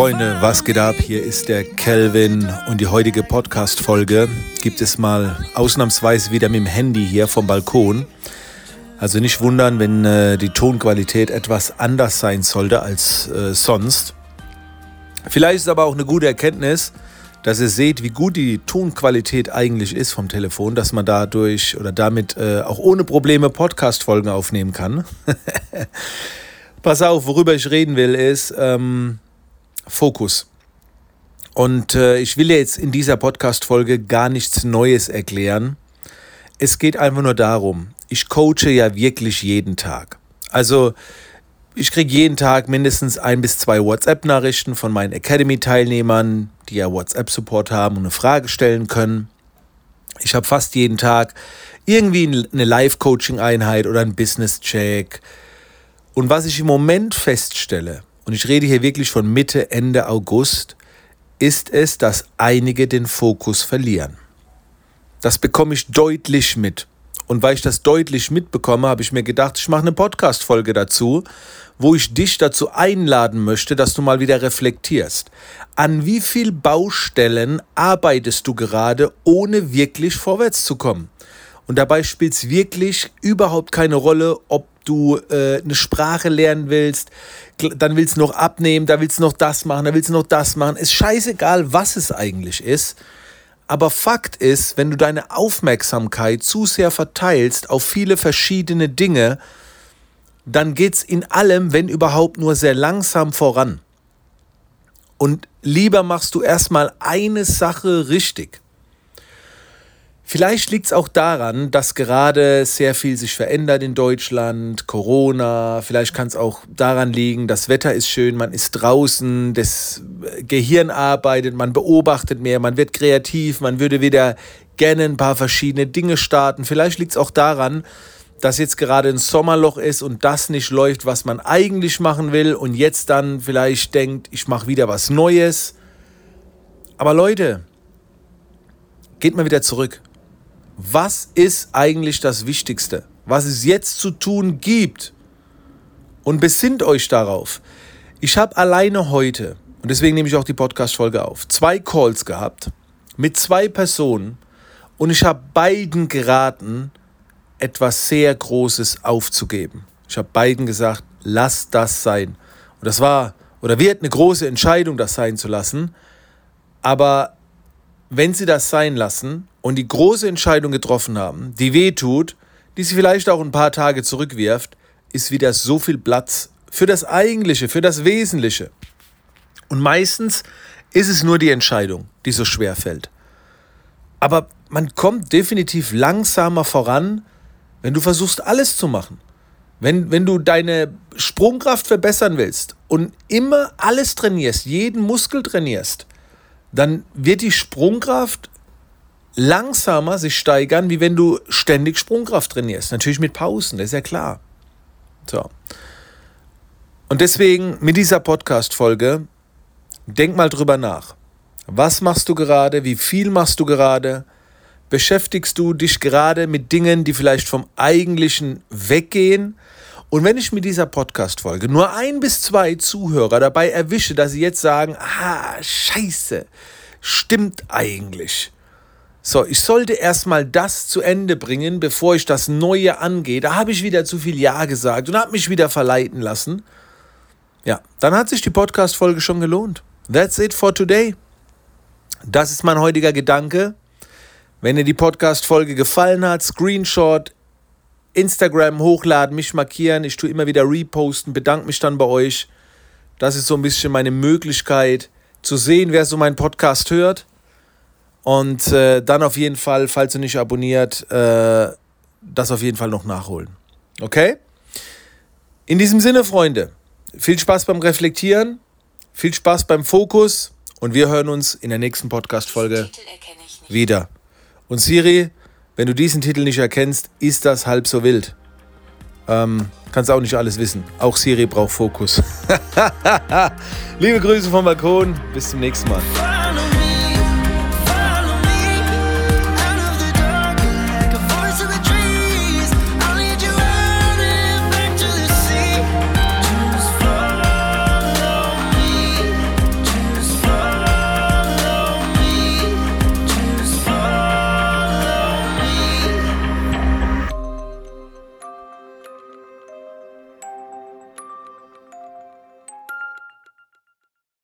Freunde, was geht ab? Hier ist der Kelvin und die heutige Podcast-Folge gibt es mal ausnahmsweise wieder mit dem Handy hier vom Balkon. Also nicht wundern, wenn äh, die Tonqualität etwas anders sein sollte als äh, sonst. Vielleicht ist aber auch eine gute Erkenntnis, dass ihr seht, wie gut die Tonqualität eigentlich ist vom Telefon, dass man dadurch oder damit äh, auch ohne Probleme Podcast-Folgen aufnehmen kann. Pass auf, worüber ich reden will, ist ähm, Fokus. Und äh, ich will jetzt in dieser Podcast-Folge gar nichts Neues erklären. Es geht einfach nur darum, ich coache ja wirklich jeden Tag. Also ich kriege jeden Tag mindestens ein bis zwei WhatsApp-Nachrichten von meinen Academy-Teilnehmern, die ja WhatsApp-Support haben und eine Frage stellen können. Ich habe fast jeden Tag irgendwie eine Live-Coaching-Einheit oder einen Business-Check. Und was ich im Moment feststelle, und ich rede hier wirklich von Mitte, Ende August, ist es, dass einige den Fokus verlieren. Das bekomme ich deutlich mit. Und weil ich das deutlich mitbekomme, habe ich mir gedacht, ich mache eine Podcast-Folge dazu, wo ich dich dazu einladen möchte, dass du mal wieder reflektierst. An wie viel Baustellen arbeitest du gerade, ohne wirklich vorwärts zu kommen? Und dabei spielt es wirklich überhaupt keine Rolle, ob du äh, eine Sprache lernen willst, dann willst du noch abnehmen, da willst du noch das machen, da willst du noch das machen. Ist scheißegal, was es eigentlich ist. Aber Fakt ist, wenn du deine Aufmerksamkeit zu sehr verteilst auf viele verschiedene Dinge, dann geht es in allem, wenn überhaupt, nur sehr langsam voran. Und lieber machst du erstmal eine Sache richtig. Vielleicht liegt es auch daran, dass gerade sehr viel sich verändert in Deutschland, Corona. Vielleicht kann es auch daran liegen, das Wetter ist schön, man ist draußen, das Gehirn arbeitet, man beobachtet mehr, man wird kreativ, man würde wieder gerne ein paar verschiedene Dinge starten. Vielleicht liegt es auch daran, dass jetzt gerade ein Sommerloch ist und das nicht läuft, was man eigentlich machen will und jetzt dann vielleicht denkt, ich mache wieder was Neues. Aber Leute, geht mal wieder zurück was ist eigentlich das Wichtigste, was es jetzt zu tun gibt. Und besinnt euch darauf. Ich habe alleine heute, und deswegen nehme ich auch die Podcast-Folge auf, zwei Calls gehabt mit zwei Personen und ich habe beiden geraten, etwas sehr Großes aufzugeben. Ich habe beiden gesagt, lass das sein. Und das war oder wird eine große Entscheidung, das sein zu lassen. Aber wenn sie das sein lassen und die große Entscheidung getroffen haben, die weh tut, die sie vielleicht auch ein paar Tage zurückwirft, ist wieder so viel Platz für das Eigentliche, für das Wesentliche. Und meistens ist es nur die Entscheidung, die so schwer fällt. Aber man kommt definitiv langsamer voran, wenn du versuchst, alles zu machen. Wenn, wenn du deine Sprungkraft verbessern willst und immer alles trainierst, jeden Muskel trainierst, dann wird die Sprungkraft langsamer sich steigern, wie wenn du ständig Sprungkraft trainierst. Natürlich mit Pausen, das ist ja klar. So. Und deswegen mit dieser Podcast-Folge, denk mal drüber nach. Was machst du gerade? Wie viel machst du gerade? Beschäftigst du dich gerade mit Dingen, die vielleicht vom Eigentlichen weggehen? Und wenn ich mit dieser Podcast-Folge nur ein bis zwei Zuhörer dabei erwische, dass sie jetzt sagen, ah, scheiße, stimmt eigentlich. So, ich sollte erstmal das zu Ende bringen, bevor ich das Neue angehe. Da habe ich wieder zu viel Ja gesagt und habe mich wieder verleiten lassen. Ja, dann hat sich die Podcast-Folge schon gelohnt. That's it for today. Das ist mein heutiger Gedanke. Wenn dir die Podcast-Folge gefallen hat, Screenshot, Instagram hochladen, mich markieren. Ich tue immer wieder reposten, bedanke mich dann bei euch. Das ist so ein bisschen meine Möglichkeit zu sehen, wer so meinen Podcast hört. Und äh, dann auf jeden Fall, falls du nicht abonniert, äh, das auf jeden Fall noch nachholen. Okay? In diesem Sinne, Freunde, viel Spaß beim Reflektieren, viel Spaß beim Fokus und wir hören uns in der nächsten Podcast-Folge wieder. Und Siri, wenn du diesen Titel nicht erkennst, ist das halb so wild. Ähm, kannst auch nicht alles wissen. Auch Siri braucht Fokus. Liebe Grüße vom Balkon. Bis zum nächsten Mal.